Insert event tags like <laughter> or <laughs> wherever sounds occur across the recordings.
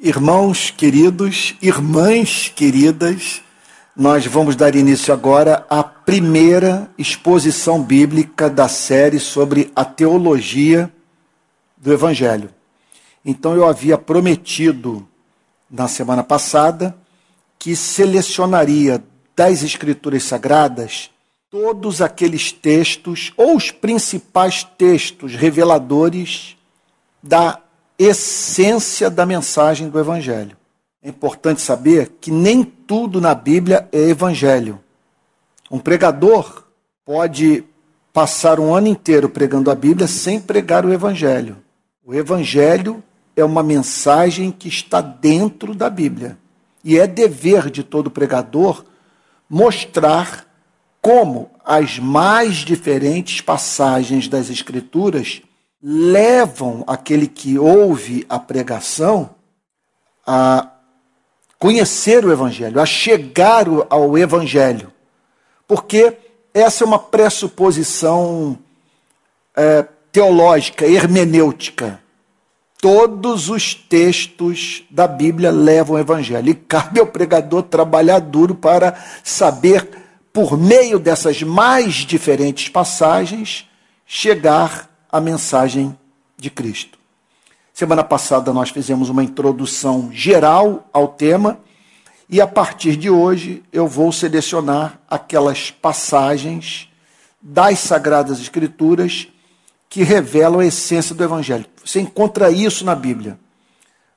Irmãos queridos, irmãs queridas, nós vamos dar início agora à primeira exposição bíblica da série sobre a teologia do Evangelho. Então eu havia prometido na semana passada que selecionaria das Escrituras Sagradas todos aqueles textos, ou os principais textos reveladores da essência da mensagem do Evangelho. É importante saber que nem tudo na Bíblia é Evangelho. Um pregador pode passar um ano inteiro pregando a Bíblia sem pregar o Evangelho. O Evangelho é uma mensagem que está dentro da Bíblia. E é dever de todo pregador mostrar como as mais diferentes passagens das Escrituras levam aquele que ouve a pregação a conhecer o Evangelho, a chegar ao Evangelho. Porque essa é uma pressuposição é, teológica, hermenêutica. Todos os textos da Bíblia levam ao Evangelho. E cabe ao pregador trabalhar duro para saber, por meio dessas mais diferentes passagens, chegar a mensagem de Cristo. Semana passada nós fizemos uma introdução geral ao tema e a partir de hoje eu vou selecionar aquelas passagens das Sagradas Escrituras que revelam a essência do Evangelho. Você encontra isso na Bíblia.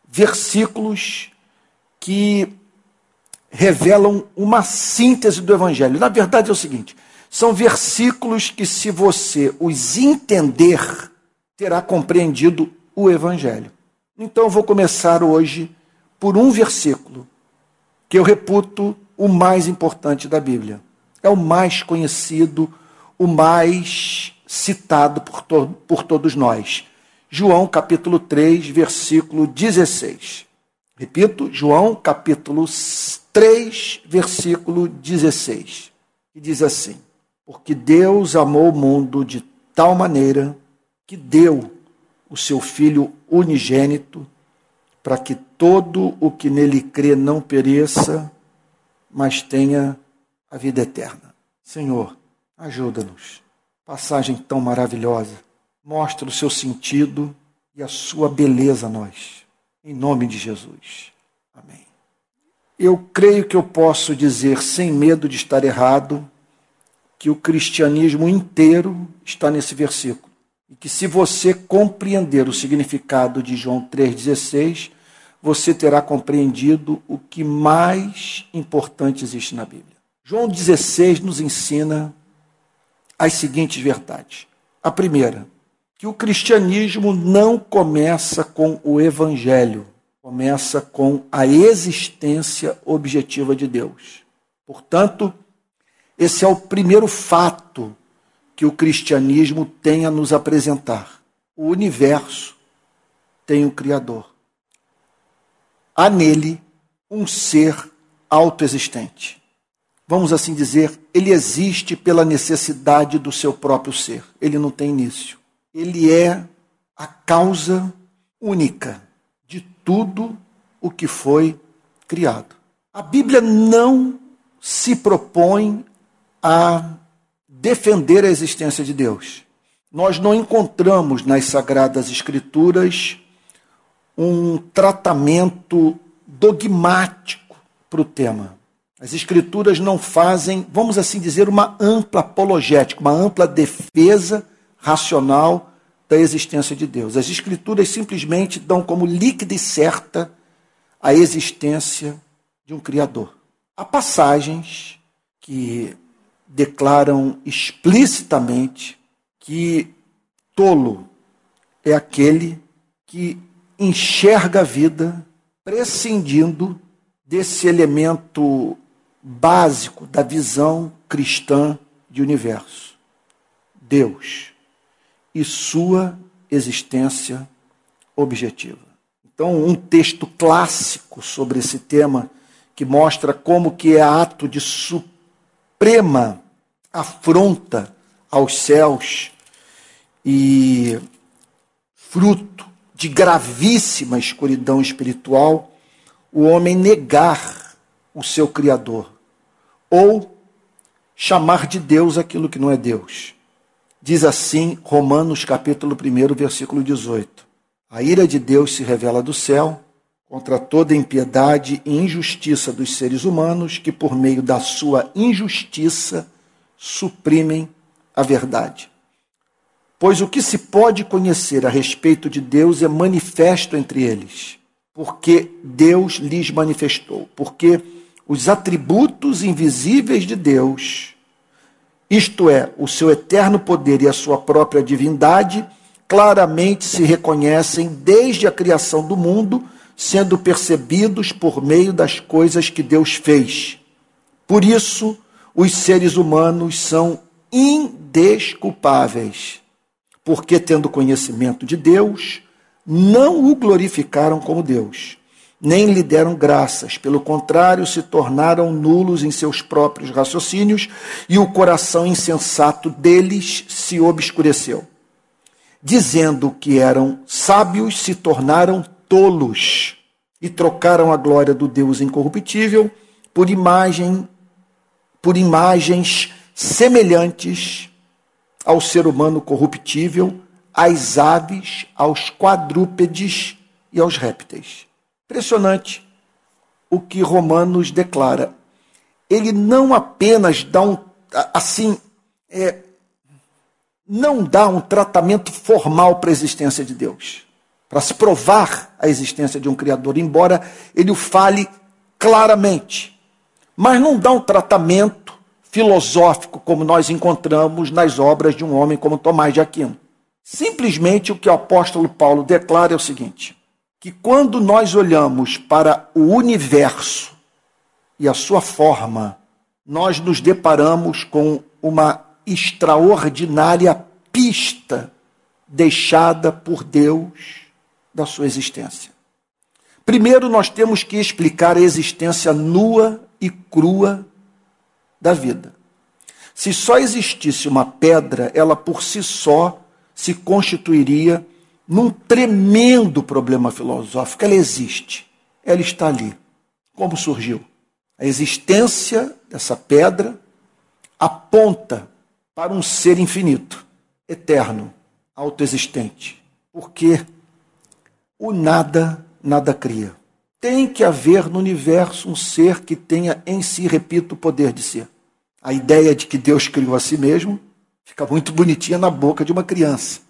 Versículos que revelam uma síntese do Evangelho. Na verdade é o seguinte: são versículos que, se você os entender, terá compreendido o Evangelho. Então eu vou começar hoje por um versículo que eu reputo o mais importante da Bíblia. É o mais conhecido, o mais citado por, to por todos nós. João capítulo 3, versículo 16. Repito, João capítulo 3, versículo 16. Que diz assim: porque Deus amou o mundo de tal maneira que deu o seu Filho unigênito, para que todo o que nele crê não pereça, mas tenha a vida eterna. Senhor, ajuda-nos. Passagem tão maravilhosa. Mostra o seu sentido e a sua beleza a nós. Em nome de Jesus. Amém. Eu creio que eu posso dizer, sem medo de estar errado, que o cristianismo inteiro está nesse versículo. E que se você compreender o significado de João 3,16, você terá compreendido o que mais importante existe na Bíblia. João 16 nos ensina as seguintes verdades. A primeira, que o cristianismo não começa com o evangelho, começa com a existência objetiva de Deus. Portanto, esse é o primeiro fato que o cristianismo tem a nos apresentar. O universo tem um Criador. Há nele um ser autoexistente. Vamos assim dizer, ele existe pela necessidade do seu próprio ser. Ele não tem início. Ele é a causa única de tudo o que foi criado. A Bíblia não se propõe a defender a existência de Deus. Nós não encontramos nas Sagradas Escrituras um tratamento dogmático para o tema. As Escrituras não fazem, vamos assim dizer, uma ampla apologética, uma ampla defesa racional da existência de Deus. As Escrituras simplesmente dão como líquida e certa a existência de um Criador. Há passagens que declaram explicitamente que tolo é aquele que enxerga a vida prescindindo desse elemento básico da visão cristã de universo. Deus e sua existência objetiva. Então, um texto clássico sobre esse tema que mostra como que é ato de suprema afronta aos céus e fruto de gravíssima escuridão espiritual, o homem negar o seu Criador ou chamar de Deus aquilo que não é Deus. Diz assim Romanos capítulo 1, versículo 18. A ira de Deus se revela do céu contra toda impiedade e injustiça dos seres humanos que, por meio da sua injustiça, suprimem a verdade. Pois o que se pode conhecer a respeito de Deus é manifesto entre eles, porque Deus lhes manifestou, porque os atributos invisíveis de Deus, isto é, o seu eterno poder e a sua própria divindade, claramente se reconhecem desde a criação do mundo sendo percebidos por meio das coisas que Deus fez. Por isso, os seres humanos são indesculpáveis, porque, tendo conhecimento de Deus, não o glorificaram como Deus, nem lhe deram graças, pelo contrário, se tornaram nulos em seus próprios raciocínios e o coração insensato deles se obscureceu. Dizendo que eram sábios, se tornaram tolos e trocaram a glória do Deus incorruptível por imagem por imagens semelhantes ao ser humano corruptível, às aves, aos quadrúpedes e aos répteis. Impressionante o que Romanos declara. Ele não apenas dá um assim, é, não dá um tratamento formal para a existência de Deus para se provar a existência de um Criador, embora ele o fale claramente. Mas não dá um tratamento filosófico como nós encontramos nas obras de um homem como Tomás de Aquino. Simplesmente o que o apóstolo Paulo declara é o seguinte: que quando nós olhamos para o universo e a sua forma, nós nos deparamos com uma extraordinária pista deixada por Deus da sua existência. Primeiro, nós temos que explicar a existência nua e crua da vida. Se só existisse uma pedra, ela por si só se constituiria num tremendo problema filosófico. Ela existe, ela está ali. Como surgiu? A existência dessa pedra aponta para um ser infinito, eterno, autoexistente. Porque o nada, nada cria. Tem que haver no universo um ser que tenha em si, repito, o poder de ser. A ideia de que Deus criou a si mesmo fica muito bonitinha na boca de uma criança.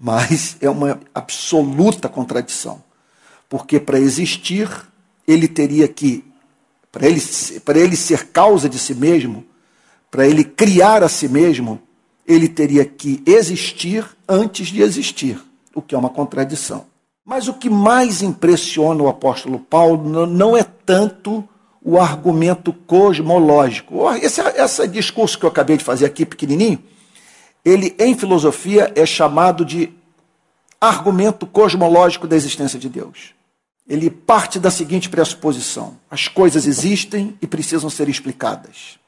Mas é uma absoluta contradição. Porque para existir, ele teria que, para ele, para ele ser causa de si mesmo, para ele criar a si mesmo, ele teria que existir antes de existir, o que é uma contradição. Mas o que mais impressiona o apóstolo Paulo não é tanto o argumento cosmológico. Esse, esse discurso que eu acabei de fazer aqui, pequenininho, ele em filosofia é chamado de argumento cosmológico da existência de Deus. Ele parte da seguinte pressuposição: as coisas existem e precisam ser explicadas.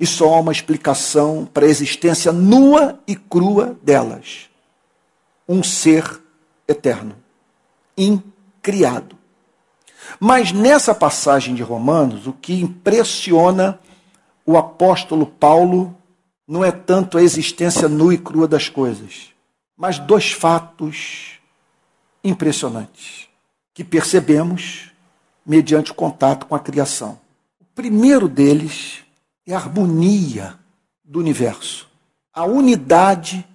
E só há uma explicação para a existência nua e crua delas: um ser eterno, incriado. Mas nessa passagem de Romanos, o que impressiona o apóstolo Paulo não é tanto a existência nua e crua das coisas, mas dois fatos impressionantes que percebemos mediante o contato com a criação. O primeiro deles é a harmonia do universo, a unidade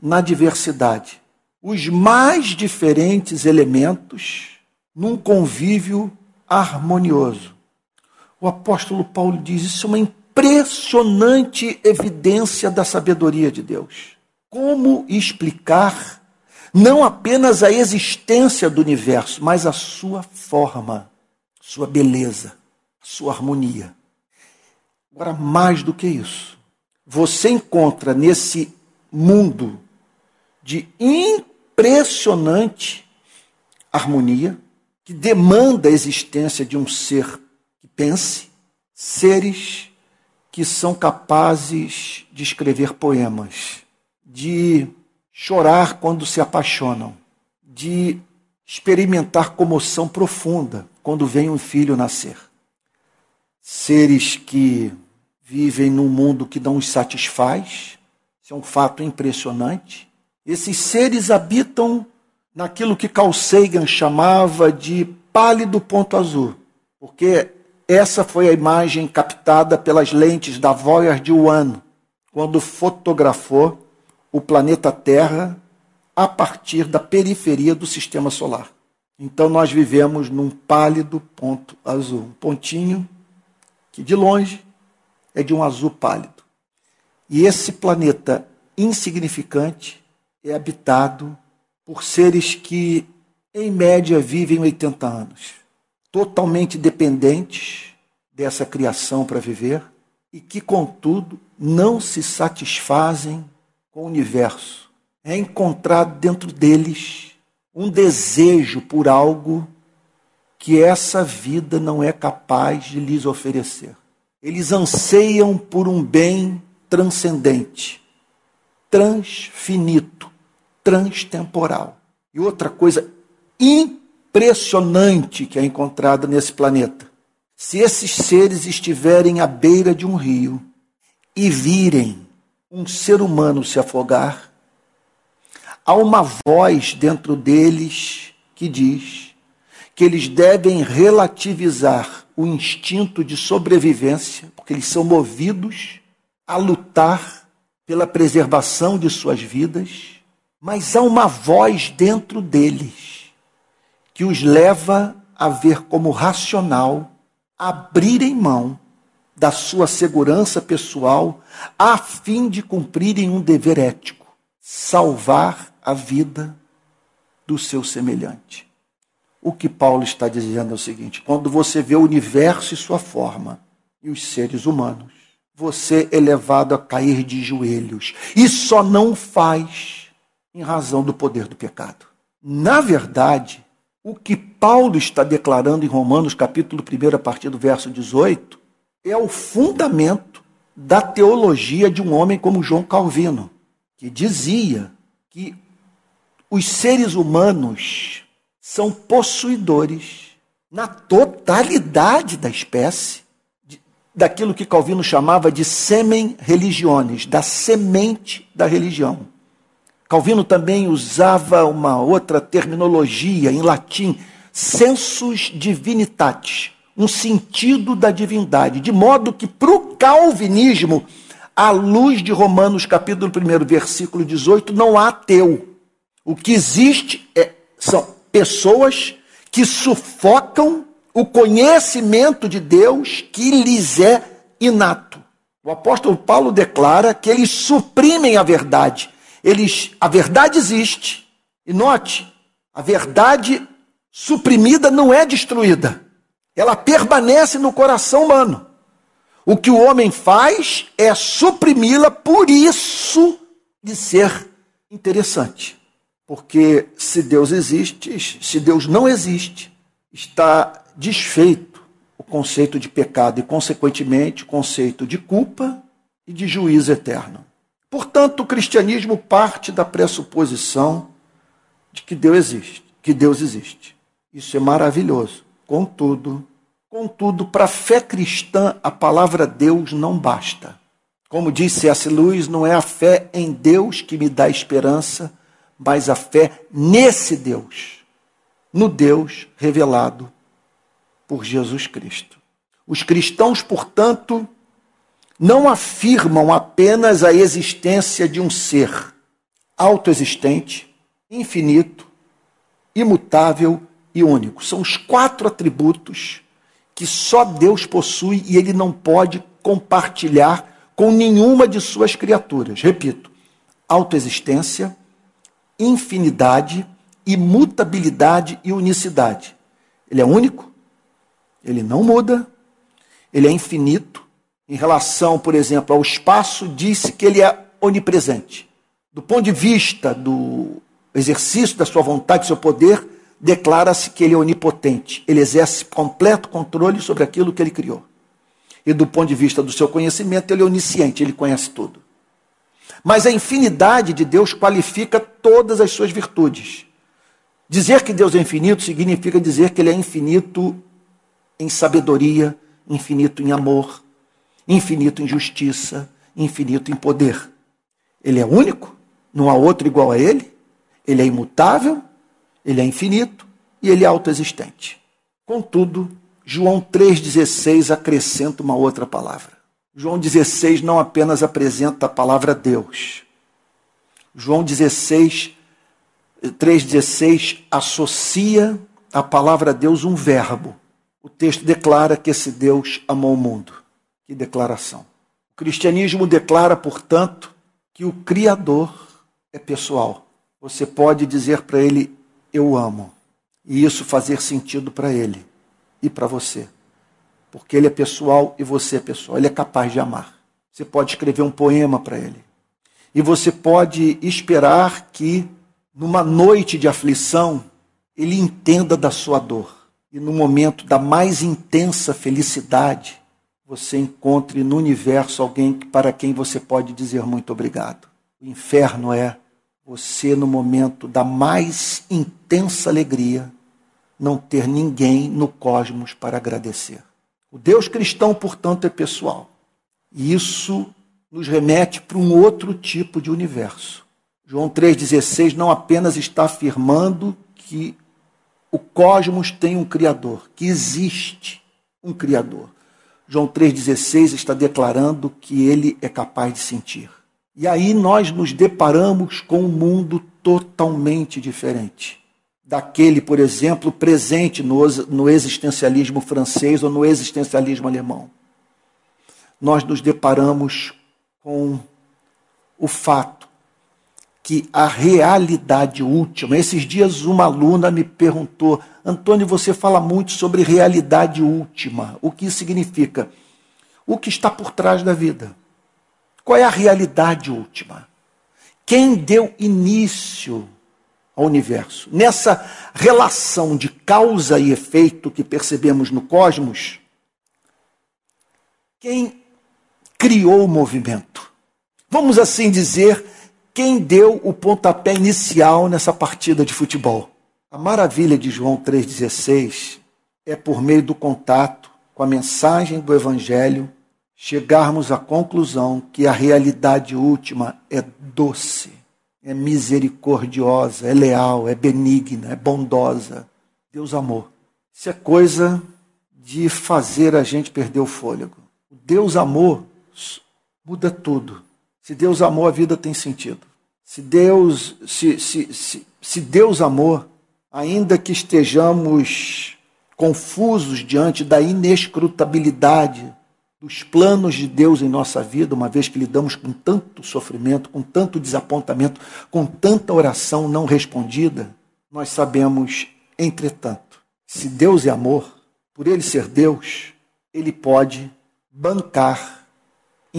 na diversidade os mais diferentes elementos num convívio harmonioso. O apóstolo Paulo diz: isso é uma impressionante evidência da sabedoria de Deus. Como explicar não apenas a existência do universo, mas a sua forma, sua beleza, sua harmonia? Agora, mais do que isso, você encontra nesse mundo de impressionante harmonia que demanda a existência de um ser que pense, seres que são capazes de escrever poemas, de chorar quando se apaixonam, de experimentar comoção profunda quando vem um filho nascer. Seres que vivem num mundo que não os satisfaz, isso é um fato impressionante. Esses seres habitam naquilo que Carl Sagan chamava de pálido ponto azul, porque essa foi a imagem captada pelas lentes da Voyager 1, quando fotografou o planeta Terra a partir da periferia do sistema solar. Então nós vivemos num pálido ponto azul, um pontinho que de longe é de um azul pálido. E esse planeta insignificante é habitado por seres que, em média, vivem 80 anos, totalmente dependentes dessa criação para viver e que, contudo, não se satisfazem com o universo. É encontrado dentro deles um desejo por algo que essa vida não é capaz de lhes oferecer. Eles anseiam por um bem transcendente, transfinito, transtemporal. E outra coisa impressionante que é encontrada nesse planeta: se esses seres estiverem à beira de um rio e virem um ser humano se afogar, há uma voz dentro deles que diz que eles devem relativizar o instinto de sobrevivência, porque eles são movidos a lutar pela preservação de suas vidas, mas há uma voz dentro deles que os leva a ver como racional abrirem mão da sua segurança pessoal a fim de cumprirem um dever ético, salvar a vida do seu semelhante. O que Paulo está dizendo é o seguinte: quando você vê o universo e sua forma, e os seres humanos, você é levado a cair de joelhos. E só não faz em razão do poder do pecado. Na verdade, o que Paulo está declarando em Romanos, capítulo 1, a partir do verso 18, é o fundamento da teologia de um homem como João Calvino, que dizia que os seres humanos são possuidores na totalidade da espécie daquilo que Calvino chamava de semen religiones, da semente da religião. Calvino também usava uma outra terminologia em latim, sensus divinitatis, um sentido da divindade, de modo que para o calvinismo, à luz de Romanos capítulo 1, versículo 18, não há ateu. O que existe é, são pessoas que sufocam o conhecimento de Deus que lhes é inato. O apóstolo Paulo declara que eles suprimem a verdade. Eles, a verdade existe. E note, a verdade suprimida não é destruída ela permanece no coração humano. O que o homem faz é suprimi-la por isso de ser interessante. Porque se Deus existe, se Deus não existe, está desfeito o conceito de pecado e, consequentemente, o conceito de culpa e de juízo eterno. Portanto, o cristianismo parte da pressuposição de que Deus existe, que Deus existe. Isso é maravilhoso. Contudo, contudo, para a fé cristã, a palavra Deus não basta. Como disse C.S. Lewis, não é a fé em Deus que me dá esperança, mas a fé nesse Deus, no Deus revelado por Jesus Cristo. Os cristãos, portanto, não afirmam apenas a existência de um ser autoexistente, infinito, imutável e único. São os quatro atributos que só Deus possui e ele não pode compartilhar com nenhuma de suas criaturas. Repito: autoexistência, infinidade, imutabilidade e unicidade. Ele é único, ele não muda, ele é infinito. Em relação, por exemplo, ao espaço, disse que ele é onipresente. Do ponto de vista do exercício da sua vontade, do seu poder, declara-se que ele é onipotente, ele exerce completo controle sobre aquilo que ele criou. E do ponto de vista do seu conhecimento, ele é onisciente, ele conhece tudo. Mas a infinidade de Deus qualifica todas as suas virtudes. Dizer que Deus é infinito significa dizer que ele é infinito em sabedoria, infinito em amor, infinito em justiça, infinito em poder. Ele é único, não há outro igual a ele, ele é imutável, ele é infinito e ele é autoexistente. Contudo, João 3,16 acrescenta uma outra palavra. João 16 não apenas apresenta a palavra Deus. João 16, 3,16 associa a palavra Deus um verbo. O texto declara que esse Deus amou o mundo. Que declaração. O cristianismo declara, portanto, que o Criador é pessoal. Você pode dizer para ele, eu amo. E isso fazer sentido para ele e para você. Porque ele é pessoal e você é pessoal. Ele é capaz de amar. Você pode escrever um poema para ele. E você pode esperar que, numa noite de aflição, ele entenda da sua dor. E no momento da mais intensa felicidade, você encontre no universo alguém para quem você pode dizer muito obrigado. O inferno é você, no momento da mais intensa alegria, não ter ninguém no cosmos para agradecer. O Deus cristão, portanto, é pessoal. E isso nos remete para um outro tipo de universo. João 3,16 não apenas está afirmando que o cosmos tem um Criador, que existe um Criador. João 3,16 está declarando que ele é capaz de sentir. E aí nós nos deparamos com um mundo totalmente diferente daquele, por exemplo, presente no, no existencialismo francês ou no existencialismo alemão. Nós nos deparamos com o fato que a realidade última. Esses dias uma aluna me perguntou: Antônio, você fala muito sobre realidade última. O que isso significa? O que está por trás da vida? Qual é a realidade última? Quem deu início ao universo? Nessa relação de causa e efeito que percebemos no cosmos, quem criou o movimento? Vamos assim dizer, quem deu o pontapé inicial nessa partida de futebol? A maravilha de João 3,16 é por meio do contato com a mensagem do Evangelho chegarmos à conclusão que a realidade última é doce, é misericordiosa, é leal, é benigna, é bondosa. Deus amor. Isso é coisa de fazer a gente perder o fôlego. Deus amor muda tudo. Se Deus amor, a vida tem sentido. Se Deus, se, se, se, se Deus amor, ainda que estejamos confusos diante da inescrutabilidade dos planos de Deus em nossa vida, uma vez que lidamos com tanto sofrimento, com tanto desapontamento, com tanta oração não respondida, nós sabemos, entretanto, se Deus é amor, por ele ser Deus, ele pode bancar,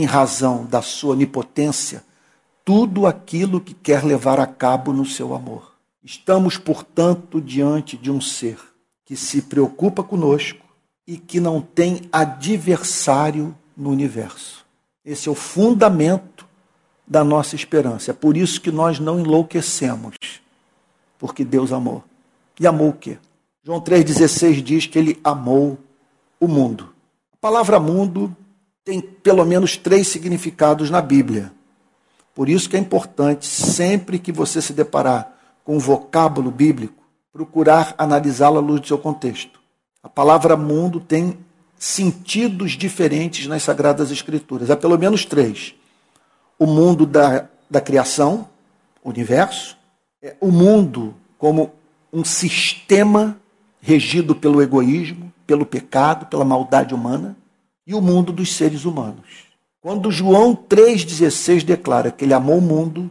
em razão da sua onipotência, tudo aquilo que quer levar a cabo no seu amor. Estamos, portanto, diante de um ser que se preocupa conosco, e que não tem adversário no universo. Esse é o fundamento da nossa esperança. É por isso que nós não enlouquecemos, porque Deus amou. E amou o quê? João 3,16 diz que ele amou o mundo. A palavra mundo tem pelo menos três significados na Bíblia. Por isso que é importante, sempre que você se deparar com um vocábulo bíblico, procurar analisá-lo à luz do seu contexto. A palavra mundo tem sentidos diferentes nas Sagradas Escrituras. Há pelo menos três: o mundo da, da criação, universo, é o mundo como um sistema regido pelo egoísmo, pelo pecado, pela maldade humana, e o mundo dos seres humanos. Quando João 3,16 declara que ele amou o mundo,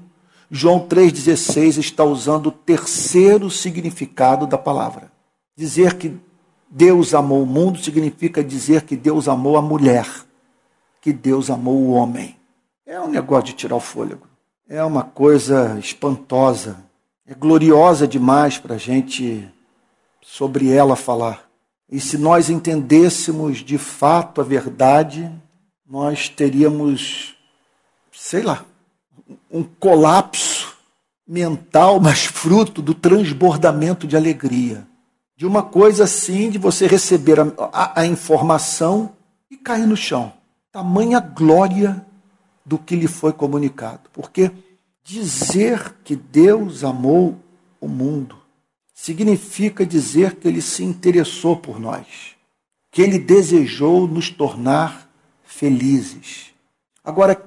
João 3,16 está usando o terceiro significado da palavra. Dizer que Deus amou o mundo significa dizer que Deus amou a mulher, que Deus amou o homem. É um negócio de tirar o fôlego. É uma coisa espantosa. É gloriosa demais para a gente sobre ela falar. E se nós entendêssemos de fato a verdade, nós teríamos, sei lá, um colapso mental, mas fruto do transbordamento de alegria de uma coisa assim, de você receber a, a, a informação e cair no chão. Tamanha glória do que lhe foi comunicado. Porque dizer que Deus amou o mundo significa dizer que ele se interessou por nós, que ele desejou nos tornar felizes. Agora,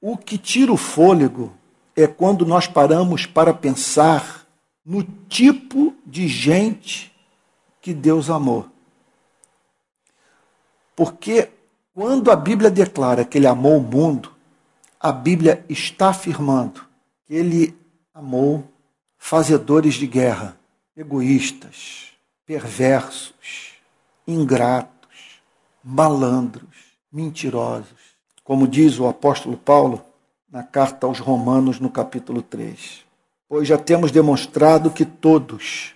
o que tira o fôlego é quando nós paramos para pensar no tipo de gente que Deus amou. Porque quando a Bíblia declara que ele amou o mundo, a Bíblia está afirmando que ele amou fazedores de guerra, egoístas, perversos, ingratos, malandros, mentirosos. Como diz o apóstolo Paulo na carta aos Romanos, no capítulo 3. Pois já temos demonstrado que todos,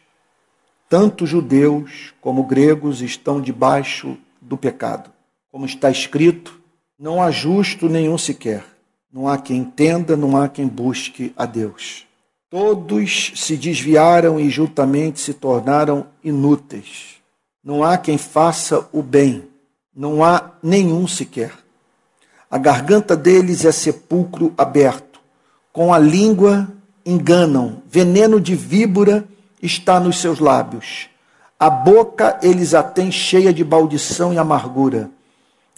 tanto judeus como gregos, estão debaixo do pecado. Como está escrito, não há justo nenhum sequer. Não há quem entenda, não há quem busque a Deus. Todos se desviaram e juntamente se tornaram inúteis. Não há quem faça o bem, não há nenhum sequer. A garganta deles é sepulcro aberto, com a língua enganam, veneno de víbora está nos seus lábios. A boca eles a têm cheia de maldição e amargura.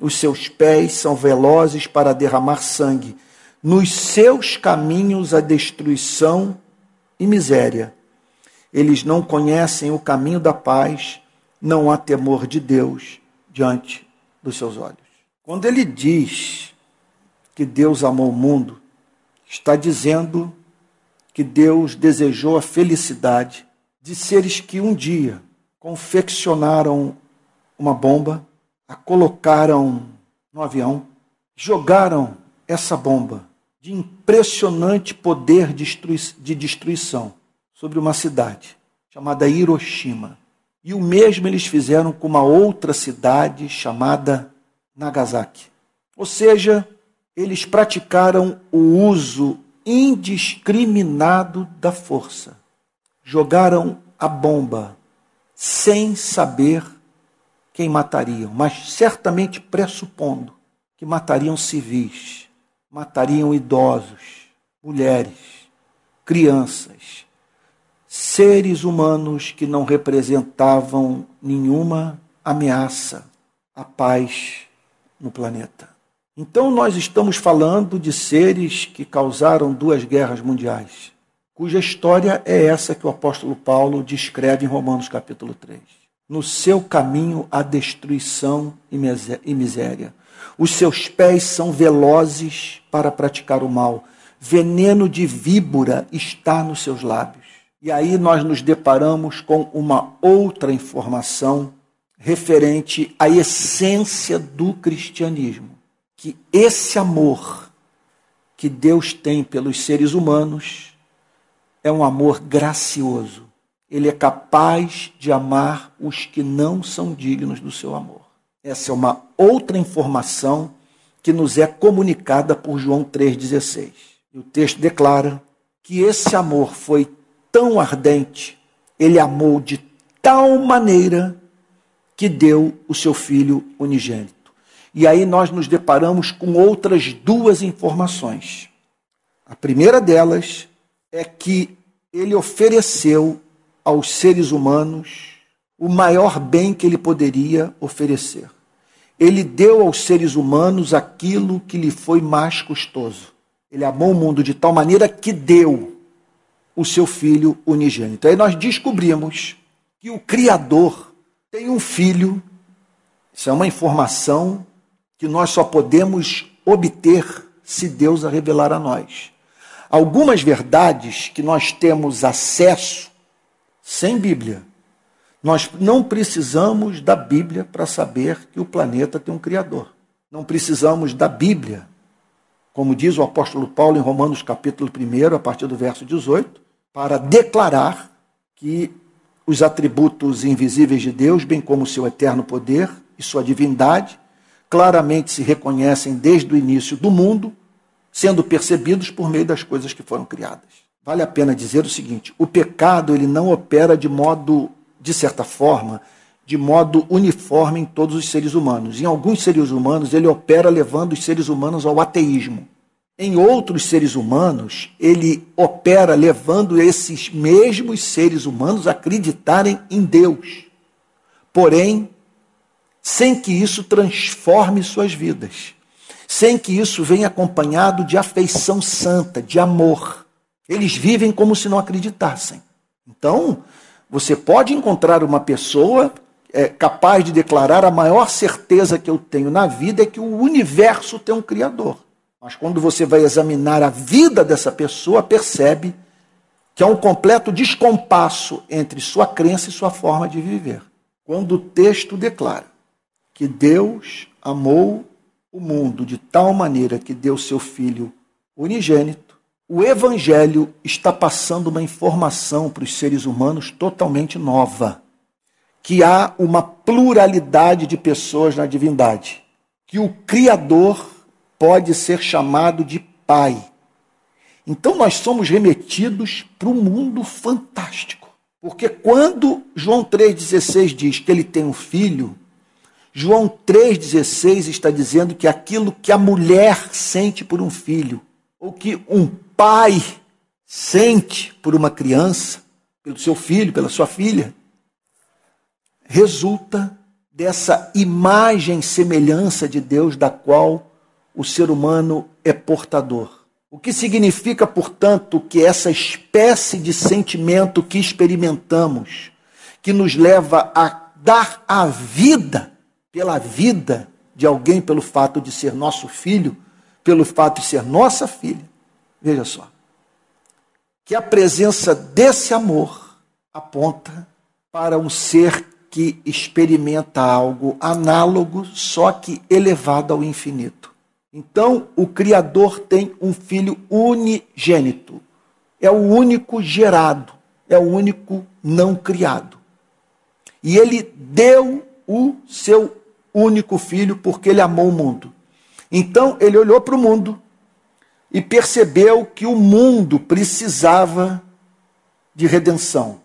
Os seus pés são velozes para derramar sangue. Nos seus caminhos a destruição e miséria. Eles não conhecem o caminho da paz, não há temor de Deus diante dos seus olhos. Quando ele diz que Deus amou o mundo, está dizendo que Deus desejou a felicidade de seres que um dia confeccionaram uma bomba, a colocaram no avião, jogaram essa bomba de impressionante poder de destruição sobre uma cidade chamada Hiroshima. E o mesmo eles fizeram com uma outra cidade chamada Nagasaki. Ou seja, eles praticaram o uso indiscriminado da força. Jogaram a bomba sem saber quem matariam, mas certamente pressupondo que matariam civis, matariam idosos, mulheres, crianças, seres humanos que não representavam nenhuma ameaça à paz no planeta. Então, nós estamos falando de seres que causaram duas guerras mundiais, cuja história é essa que o apóstolo Paulo descreve em Romanos capítulo 3. No seu caminho há destruição e miséria. Os seus pés são velozes para praticar o mal. Veneno de víbora está nos seus lábios. E aí nós nos deparamos com uma outra informação referente à essência do cristianismo que esse amor que Deus tem pelos seres humanos é um amor gracioso. Ele é capaz de amar os que não são dignos do seu amor. Essa é uma outra informação que nos é comunicada por João 3,16. E o texto declara que esse amor foi tão ardente, ele amou de tal maneira que deu o seu filho unigênito. E aí nós nos deparamos com outras duas informações. A primeira delas é que ele ofereceu aos seres humanos o maior bem que ele poderia oferecer. Ele deu aos seres humanos aquilo que lhe foi mais custoso. Ele amou o mundo de tal maneira que deu o seu filho unigênito. Aí nós descobrimos que o Criador tem um filho, isso é uma informação que nós só podemos obter se Deus a revelar a nós. Algumas verdades que nós temos acesso sem Bíblia. Nós não precisamos da Bíblia para saber que o planeta tem um Criador. Não precisamos da Bíblia, como diz o apóstolo Paulo em Romanos capítulo 1, a partir do verso 18, para declarar que os atributos invisíveis de Deus, bem como seu eterno poder e sua divindade, claramente se reconhecem desde o início do mundo, sendo percebidos por meio das coisas que foram criadas. Vale a pena dizer o seguinte: o pecado ele não opera de modo de certa forma, de modo uniforme em todos os seres humanos. Em alguns seres humanos, ele opera levando os seres humanos ao ateísmo. Em outros seres humanos, ele opera levando esses mesmos seres humanos a acreditarem em Deus. Porém, sem que isso transforme suas vidas, sem que isso venha acompanhado de afeição santa, de amor. Eles vivem como se não acreditassem. Então, você pode encontrar uma pessoa é, capaz de declarar a maior certeza que eu tenho na vida é que o universo tem um Criador. Mas quando você vai examinar a vida dessa pessoa, percebe que há um completo descompasso entre sua crença e sua forma de viver. Quando o texto declara que Deus amou o mundo de tal maneira que deu seu Filho unigênito, o Evangelho está passando uma informação para os seres humanos totalmente nova: que há uma pluralidade de pessoas na divindade, que o Criador pode ser chamado de Pai. Então nós somos remetidos para um mundo fantástico. Porque quando João 3,16 diz que ele tem um filho, João 3,16 está dizendo que aquilo que a mulher sente por um filho, ou que um pai sente por uma criança, pelo seu filho, pela sua filha, resulta dessa imagem semelhança de Deus da qual o ser humano é portador. O que significa, portanto, que essa espécie de sentimento que experimentamos, que nos leva a dar a vida pela vida de alguém, pelo fato de ser nosso filho, pelo fato de ser nossa filha, veja só, que a presença desse amor aponta para um ser que experimenta algo análogo, só que elevado ao infinito. Então, o Criador tem um filho unigênito. É o único gerado, é o único não criado. E ele deu o seu único filho porque ele amou o mundo. Então, ele olhou para o mundo e percebeu que o mundo precisava de redenção,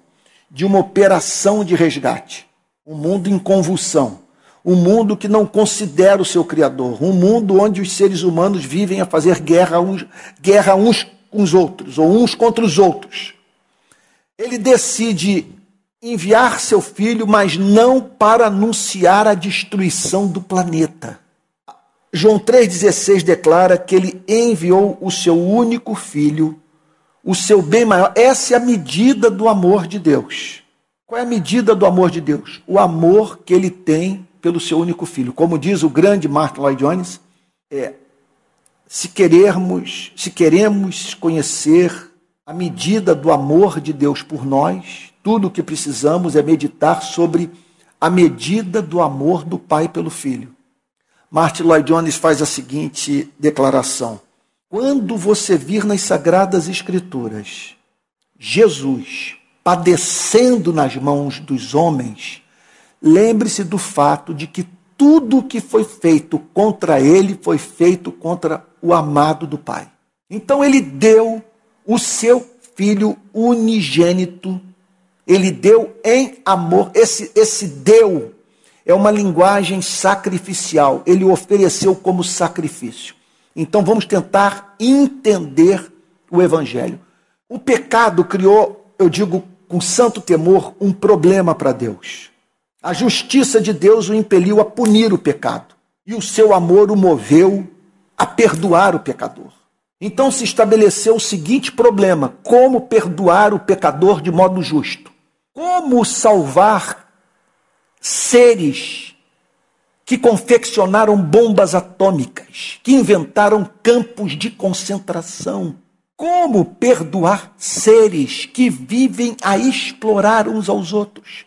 de uma operação de resgate. Um mundo em convulsão um mundo que não considera o seu Criador, um mundo onde os seres humanos vivem a fazer guerra uns, guerra uns com os outros, ou uns contra os outros. Ele decide enviar seu filho, mas não para anunciar a destruição do planeta. João 3,16 declara que ele enviou o seu único filho, o seu bem maior. Essa é a medida do amor de Deus. Qual é a medida do amor de Deus? O amor que ele tem pelo seu único filho. Como diz o grande Martin Lloyd Jones, é, se queremos, se queremos conhecer a medida do amor de Deus por nós, tudo o que precisamos é meditar sobre a medida do amor do Pai pelo Filho. Martin Lloyd Jones faz a seguinte declaração: Quando você vir nas sagradas escrituras Jesus padecendo nas mãos dos homens, lembre-se do fato de que tudo o que foi feito contra ele foi feito contra o amado do Pai. Então ele deu o seu filho unigênito, ele deu em amor. Esse, esse deu é uma linguagem sacrificial, ele ofereceu como sacrifício. Então vamos tentar entender o Evangelho. O pecado criou, eu digo com santo temor, um problema para Deus. A justiça de Deus o impeliu a punir o pecado, e o seu amor o moveu a perdoar o pecador. Então se estabeleceu o seguinte problema: como perdoar o pecador de modo justo? Como salvar seres que confeccionaram bombas atômicas, que inventaram campos de concentração? Como perdoar seres que vivem a explorar uns aos outros?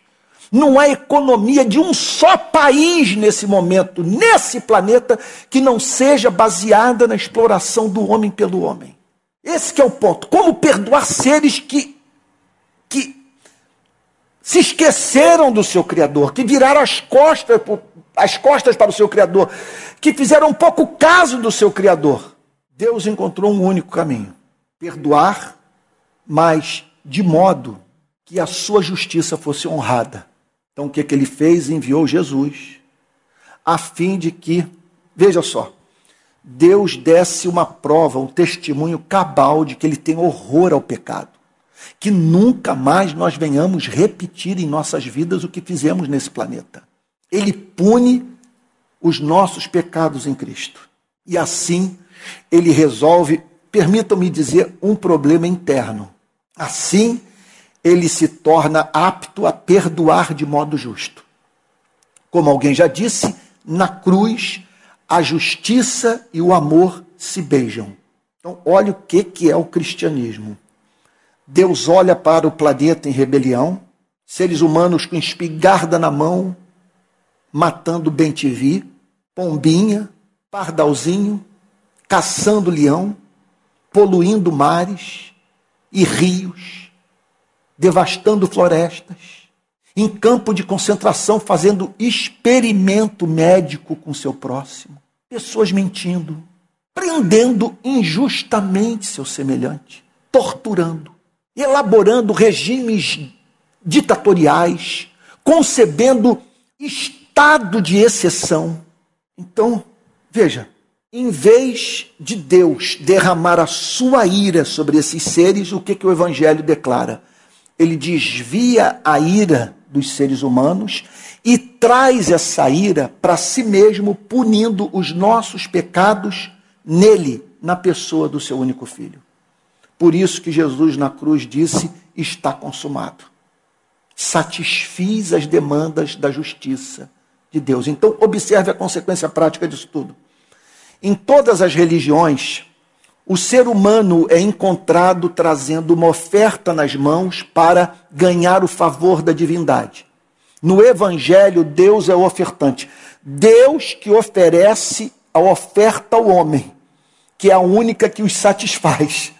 Não há economia de um só país nesse momento, nesse planeta, que não seja baseada na exploração do homem pelo homem. Esse é o ponto. Como perdoar seres que, que se esqueceram do seu Criador, que viraram as costas, as costas para o seu Criador, que fizeram pouco caso do seu Criador. Deus encontrou um único caminho: perdoar, mas de modo que a sua justiça fosse honrada. Então o que, que ele fez? Enviou Jesus, a fim de que, veja só, Deus desse uma prova, um testemunho cabal de que ele tem horror ao pecado. Que nunca mais nós venhamos repetir em nossas vidas o que fizemos nesse planeta. Ele pune os nossos pecados em Cristo. E assim, ele resolve, permitam-me dizer, um problema interno. Assim, ele se torna apto a perdoar de modo justo. Como alguém já disse, na cruz a justiça e o amor se beijam. Então, olha o que, que é o cristianismo. Deus olha para o planeta em rebelião, seres humanos com espingarda na mão, matando bem-te-vi, pombinha, pardalzinho, caçando leão, poluindo mares e rios devastando florestas, em campo de concentração fazendo experimento médico com seu próximo, pessoas mentindo, prendendo injustamente seu semelhante, torturando, elaborando regimes ditatoriais, concebendo estado de exceção. Então, veja, em vez de Deus derramar a sua ira sobre esses seres, o que, que o Evangelho declara? ele desvia a ira dos seres humanos e traz essa ira para si mesmo, punindo os nossos pecados nele, na pessoa do seu único filho. Por isso que Jesus na cruz disse: está consumado. Satisfiz as demandas da justiça de Deus. Então, observe a consequência prática disso tudo. Em todas as religiões, o ser humano é encontrado trazendo uma oferta nas mãos para ganhar o favor da divindade. No Evangelho, Deus é o ofertante. Deus que oferece a oferta ao homem, que é a única que os satisfaz.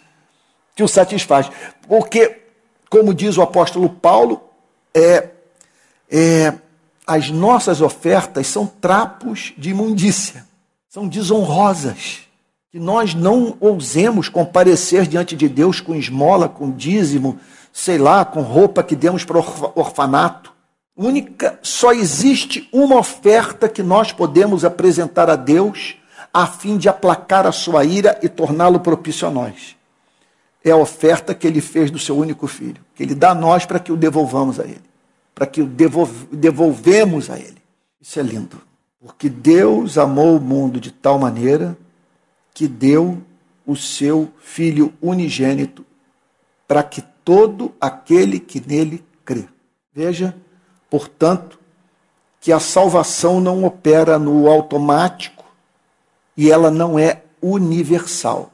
Que o satisfaz. Porque, como diz o apóstolo Paulo, é, é, as nossas ofertas são trapos de imundícia, são desonrosas que nós não ousemos comparecer diante de Deus com esmola, com dízimo, sei lá, com roupa que demos para o orfanato. Única, só existe uma oferta que nós podemos apresentar a Deus a fim de aplacar a sua ira e torná-lo propício a nós. É a oferta que ele fez do seu único filho, que ele dá a nós para que o devolvamos a ele, para que o devolvemos a ele. Isso é lindo, porque Deus amou o mundo de tal maneira que deu o seu Filho unigênito para que todo aquele que nele crê. Veja, portanto, que a salvação não opera no automático e ela não é universal.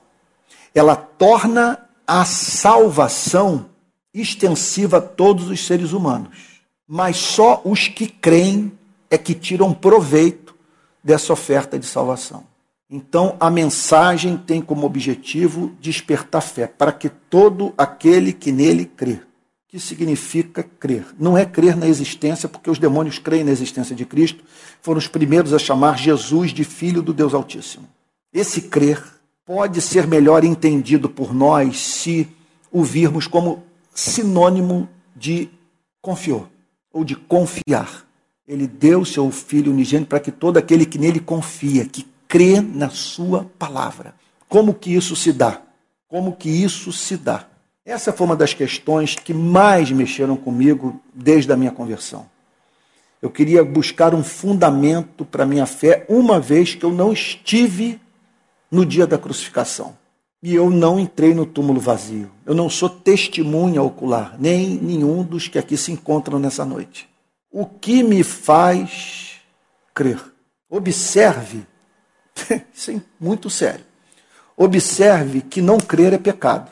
Ela torna a salvação extensiva a todos os seres humanos. Mas só os que creem é que tiram proveito dessa oferta de salvação. Então, a mensagem tem como objetivo despertar fé, para que todo aquele que nele crê. que significa crer? Não é crer na existência, porque os demônios creem na existência de Cristo, foram os primeiros a chamar Jesus de Filho do Deus Altíssimo. Esse crer pode ser melhor entendido por nós se o virmos como sinônimo de confiou, ou de confiar. Ele deu seu Filho unigênito para que todo aquele que nele confia, que crê na sua palavra. Como que isso se dá? Como que isso se dá? Essa foi uma das questões que mais mexeram comigo desde a minha conversão. Eu queria buscar um fundamento para minha fé, uma vez que eu não estive no dia da crucificação. E eu não entrei no túmulo vazio. Eu não sou testemunha ocular, nem nenhum dos que aqui se encontram nessa noite. O que me faz crer? Observe <laughs> Isso é muito sério. Observe que não crer é pecado.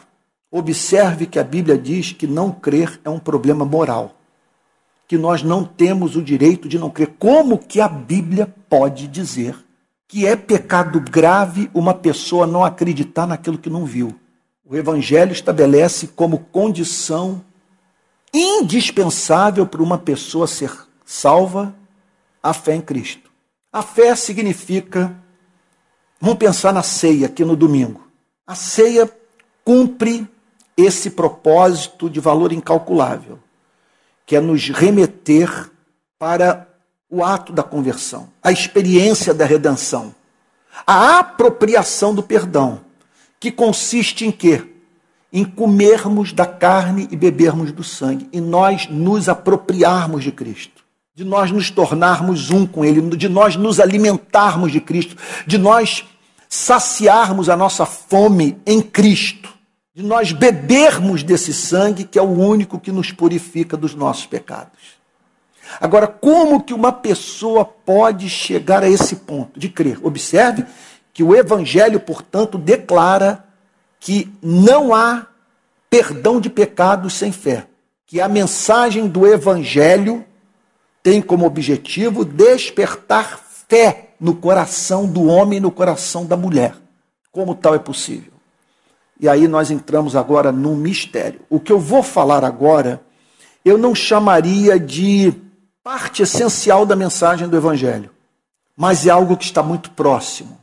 Observe que a Bíblia diz que não crer é um problema moral. Que nós não temos o direito de não crer. Como que a Bíblia pode dizer que é pecado grave uma pessoa não acreditar naquilo que não viu? O Evangelho estabelece como condição indispensável para uma pessoa ser salva a fé em Cristo. A fé significa Vamos pensar na ceia aqui no domingo. A ceia cumpre esse propósito de valor incalculável. que é nos remeter para o ato da conversão, a experiência da redenção, a apropriação do perdão, que consiste em quê? Em comermos da carne e bebermos do sangue, e nós nos apropriarmos de Cristo, de nós nos tornarmos um com Ele, de nós nos alimentarmos de Cristo, de nós saciarmos a nossa fome em Cristo, de nós bebermos desse sangue que é o único que nos purifica dos nossos pecados. Agora, como que uma pessoa pode chegar a esse ponto de crer? Observe que o Evangelho, portanto, declara que não há perdão de pecados sem fé. Que a mensagem do Evangelho tem como objetivo despertar fé no coração do homem e no coração da mulher. Como tal é possível? E aí nós entramos agora num mistério. O que eu vou falar agora, eu não chamaria de parte essencial da mensagem do Evangelho, mas é algo que está muito próximo.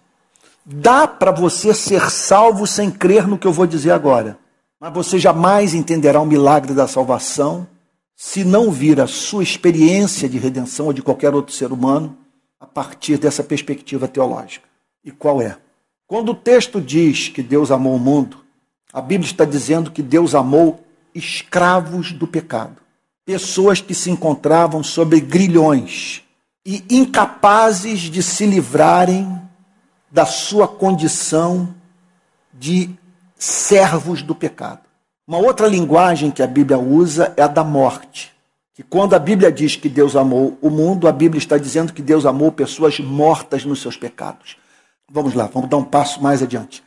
Dá para você ser salvo sem crer no que eu vou dizer agora, mas você jamais entenderá o milagre da salvação se não vir a sua experiência de redenção ou de qualquer outro ser humano a partir dessa perspectiva teológica. E qual é? Quando o texto diz que Deus amou o mundo, a Bíblia está dizendo que Deus amou escravos do pecado pessoas que se encontravam sob grilhões e incapazes de se livrarem da sua condição de servos do pecado. Uma outra linguagem que a Bíblia usa é a da morte. Que quando a Bíblia diz que Deus amou o mundo, a Bíblia está dizendo que Deus amou pessoas mortas nos seus pecados. Vamos lá, vamos dar um passo mais adiante.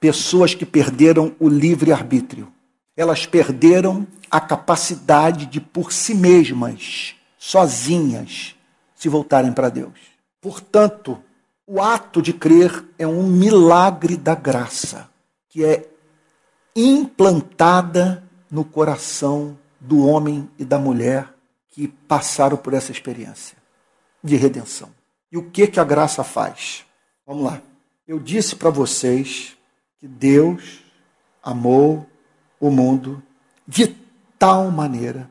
Pessoas que perderam o livre arbítrio. Elas perderam a capacidade de, por si mesmas, sozinhas, se voltarem para Deus. Portanto, o ato de crer é um milagre da graça, que é implantada no coração do homem e da mulher que passaram por essa experiência de redenção. E o que que a graça faz? Vamos lá. Eu disse para vocês que Deus amou o mundo de tal maneira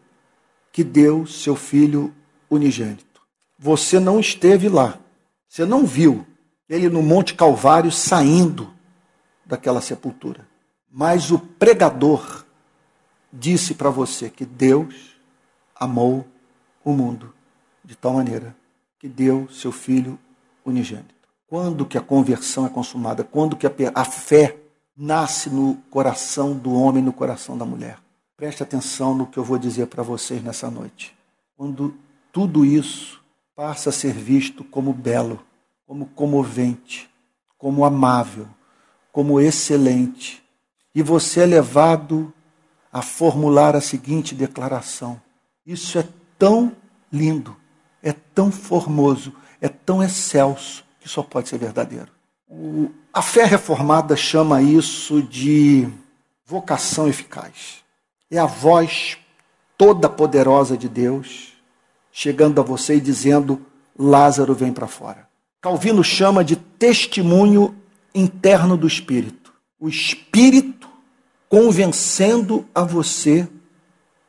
que deu seu filho unigênito. Você não esteve lá. Você não viu ele no Monte Calvário saindo daquela sepultura. Mas o pregador disse para você que Deus amou o mundo de tal maneira que deu seu filho unigênito. Quando que a conversão é consumada? Quando que a fé nasce no coração do homem, no coração da mulher? Preste atenção no que eu vou dizer para vocês nessa noite. Quando tudo isso passa a ser visto como belo, como comovente, como amável, como excelente, e você é levado a formular a seguinte declaração: Isso é tão lindo, é tão formoso, é tão excelso, que só pode ser verdadeiro. A fé reformada chama isso de vocação eficaz é a voz toda poderosa de Deus chegando a você e dizendo: Lázaro vem para fora. Calvino chama de testemunho interno do Espírito. O Espírito convencendo a você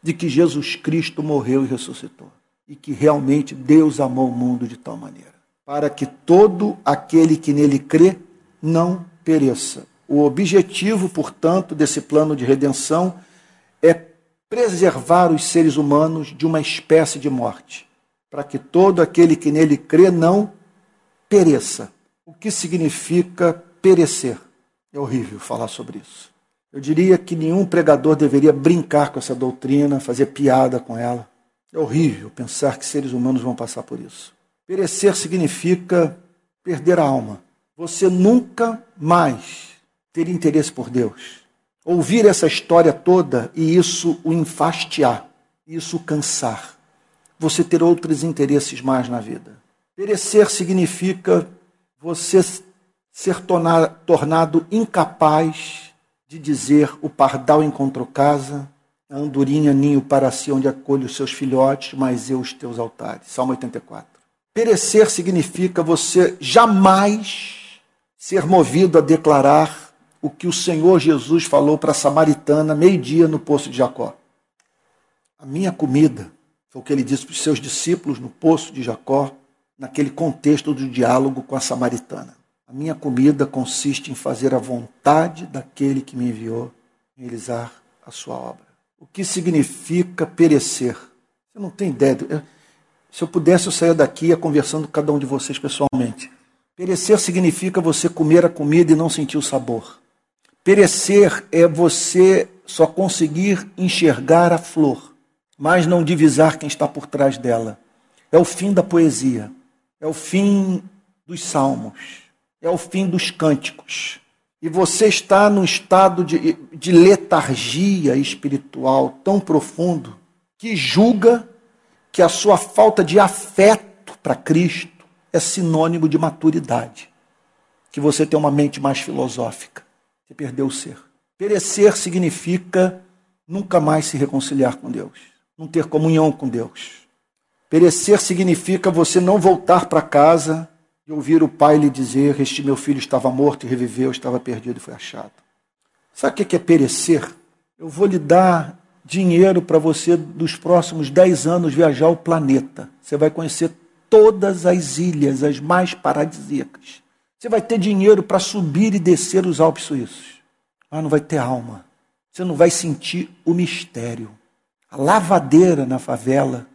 de que Jesus Cristo morreu e ressuscitou. E que realmente Deus amou o mundo de tal maneira. Para que todo aquele que nele crê não pereça. O objetivo, portanto, desse plano de redenção é preservar os seres humanos de uma espécie de morte, para que todo aquele que nele crê não pereça. O que significa perecer? É horrível falar sobre isso. Eu diria que nenhum pregador deveria brincar com essa doutrina, fazer piada com ela. É horrível pensar que seres humanos vão passar por isso. Perecer significa perder a alma. Você nunca mais ter interesse por Deus ouvir essa história toda e isso o enfastiar, isso o cansar, você ter outros interesses mais na vida. Perecer significa você ser tornado incapaz de dizer o pardal encontrou casa, a andorinha ninho para si onde acolhe os seus filhotes, mas eu os teus altares. Salmo 84. Perecer significa você jamais ser movido a declarar o que o Senhor Jesus falou para a samaritana meio-dia no poço de Jacó. A minha comida Foi o que ele disse para os seus discípulos no poço de Jacó, naquele contexto do diálogo com a samaritana. A minha comida consiste em fazer a vontade daquele que me enviou, realizar a sua obra. O que significa perecer? Você não tem ideia. Se eu pudesse, eu saia daqui ia conversando com cada um de vocês pessoalmente. Perecer significa você comer a comida e não sentir o sabor. Perecer é você só conseguir enxergar a flor, mas não divisar quem está por trás dela. É o fim da poesia, é o fim dos salmos, é o fim dos cânticos. E você está num estado de, de letargia espiritual tão profundo que julga que a sua falta de afeto para Cristo é sinônimo de maturidade. Que você tem uma mente mais filosófica. Você perdeu o ser. Perecer significa nunca mais se reconciliar com Deus, não ter comunhão com Deus. Perecer significa você não voltar para casa e ouvir o pai lhe dizer: Este meu filho estava morto e reviveu, estava perdido e foi achado. Sabe o que é perecer? Eu vou lhe dar dinheiro para você, dos próximos 10 anos, viajar o planeta. Você vai conhecer todas as ilhas, as mais paradisíacas. Você vai ter dinheiro para subir e descer os Alpes suíços. Mas não vai ter alma. Você não vai sentir o mistério. A lavadeira na favela,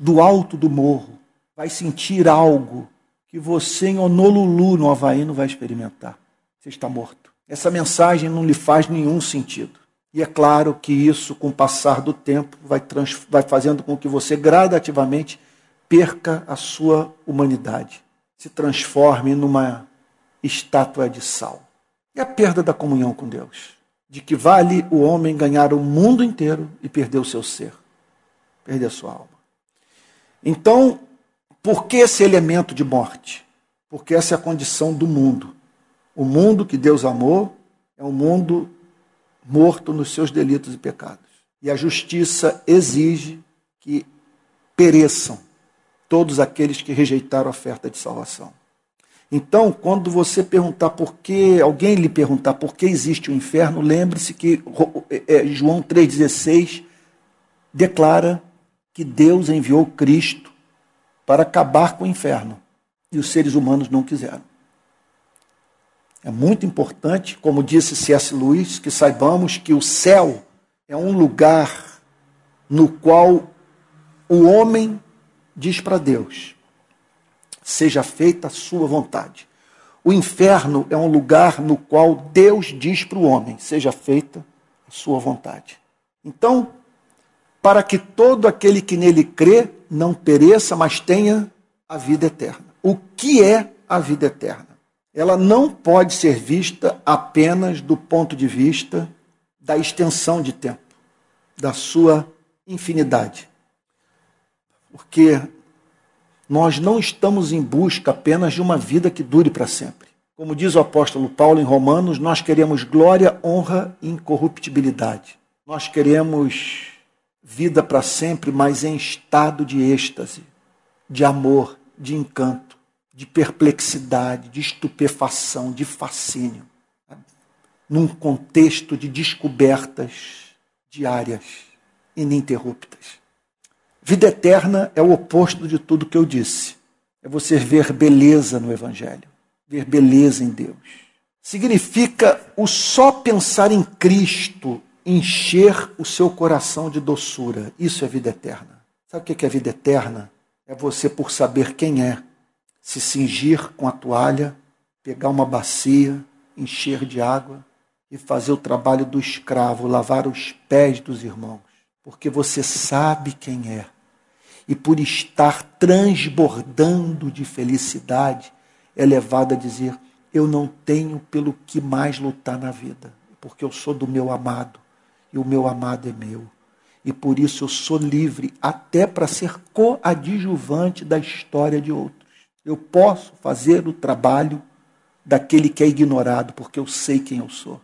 do alto do morro, vai sentir algo que você em Honolulu, no Havaí, não vai experimentar. Você está morto. Essa mensagem não lhe faz nenhum sentido. E é claro que isso, com o passar do tempo, vai, vai fazendo com que você gradativamente perca a sua humanidade, se transforme numa estátua de sal. É a perda da comunhão com Deus, de que vale o homem ganhar o mundo inteiro e perder o seu ser, perder a sua alma. Então, por que esse elemento de morte? Porque essa é a condição do mundo. O mundo que Deus amou é um mundo morto nos seus delitos e pecados. E a justiça exige que pereçam todos aqueles que rejeitaram a oferta de salvação. Então, quando você perguntar por que, alguém lhe perguntar por que existe o inferno, lembre-se que é, é, João 3,16 declara que Deus enviou Cristo para acabar com o inferno. E os seres humanos não quiseram. É muito importante, como disse C.S. Lewis, que saibamos que o céu é um lugar no qual o homem diz para Deus: seja feita a sua vontade. O inferno é um lugar no qual Deus diz para o homem: seja feita a sua vontade. Então, para que todo aquele que nele crê não pereça, mas tenha a vida eterna. O que é a vida eterna? Ela não pode ser vista apenas do ponto de vista da extensão de tempo, da sua infinidade. Porque nós não estamos em busca apenas de uma vida que dure para sempre. Como diz o apóstolo Paulo em Romanos, nós queremos glória, honra e incorruptibilidade. Nós queremos vida para sempre, mas em estado de êxtase, de amor, de encanto, de perplexidade, de estupefação, de fascínio, num contexto de descobertas diárias, ininterruptas. Vida eterna é o oposto de tudo que eu disse. É você ver beleza no Evangelho, ver beleza em Deus. Significa o só pensar em Cristo encher o seu coração de doçura. Isso é vida eterna. Sabe o que é vida eterna? É você, por saber quem é, se cingir com a toalha, pegar uma bacia, encher de água e fazer o trabalho do escravo, lavar os pés dos irmãos. Porque você sabe quem é. E por estar transbordando de felicidade, é levado a dizer: Eu não tenho pelo que mais lutar na vida, porque eu sou do meu amado e o meu amado é meu. E por isso eu sou livre até para ser coadjuvante da história de outros. Eu posso fazer o trabalho daquele que é ignorado, porque eu sei quem eu sou.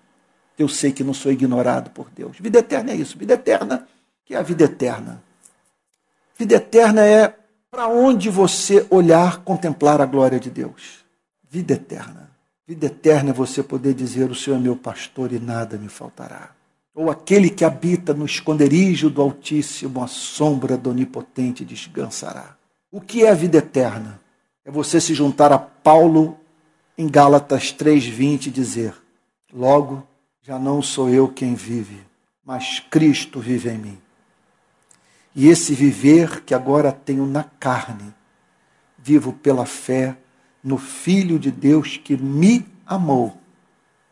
Eu sei que não sou ignorado por Deus. Vida eterna é isso. Vida eterna, que é a vida eterna. Vida eterna é para onde você olhar, contemplar a glória de Deus. Vida eterna. Vida eterna é você poder dizer: O Senhor é meu pastor e nada me faltará. ou aquele que habita no esconderijo do Altíssimo, a sombra do Onipotente descansará. O que é a vida eterna? É você se juntar a Paulo em Gálatas 3:20 e dizer: Logo, já não sou eu quem vive, mas Cristo vive em mim. E esse viver que agora tenho na carne, vivo pela fé no Filho de Deus que me amou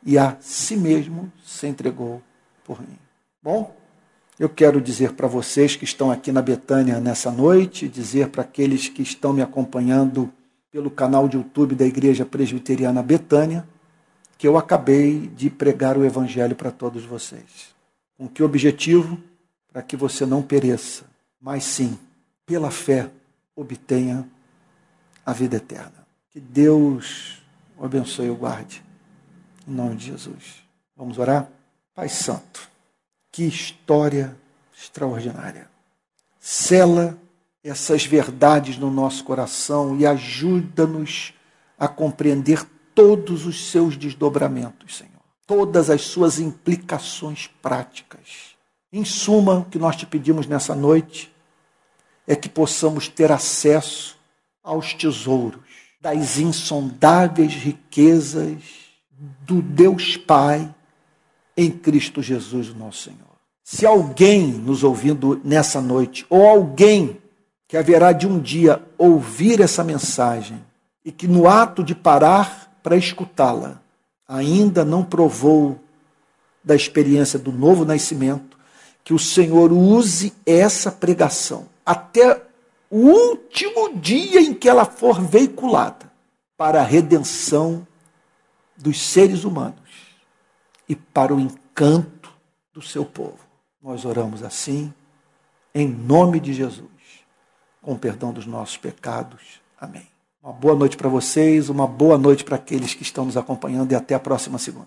e a si mesmo se entregou por mim. Bom, eu quero dizer para vocês que estão aqui na Betânia nessa noite, dizer para aqueles que estão me acompanhando pelo canal de YouTube da Igreja Presbiteriana Betânia, que eu acabei de pregar o Evangelho para todos vocês. Com que objetivo? Para que você não pereça, mas sim, pela fé, obtenha a vida eterna. Que Deus o abençoe e o guarde. Em nome de Jesus. Vamos orar? Pai Santo, que história extraordinária. Sela essas verdades no nosso coração e ajuda-nos a compreender todos os seus desdobramentos, Senhor. Todas as suas implicações práticas. Em suma, o que nós te pedimos nessa noite é que possamos ter acesso aos tesouros das insondáveis riquezas do Deus Pai em Cristo Jesus, nosso Senhor. Se alguém nos ouvindo nessa noite, ou alguém que haverá de um dia ouvir essa mensagem e que no ato de parar para escutá-la ainda não provou da experiência do novo nascimento, que o Senhor use essa pregação até o último dia em que ela for veiculada para a redenção dos seres humanos e para o encanto do seu povo. Nós oramos assim, em nome de Jesus, com o perdão dos nossos pecados. Amém. Uma boa noite para vocês, uma boa noite para aqueles que estão nos acompanhando e até a próxima segunda.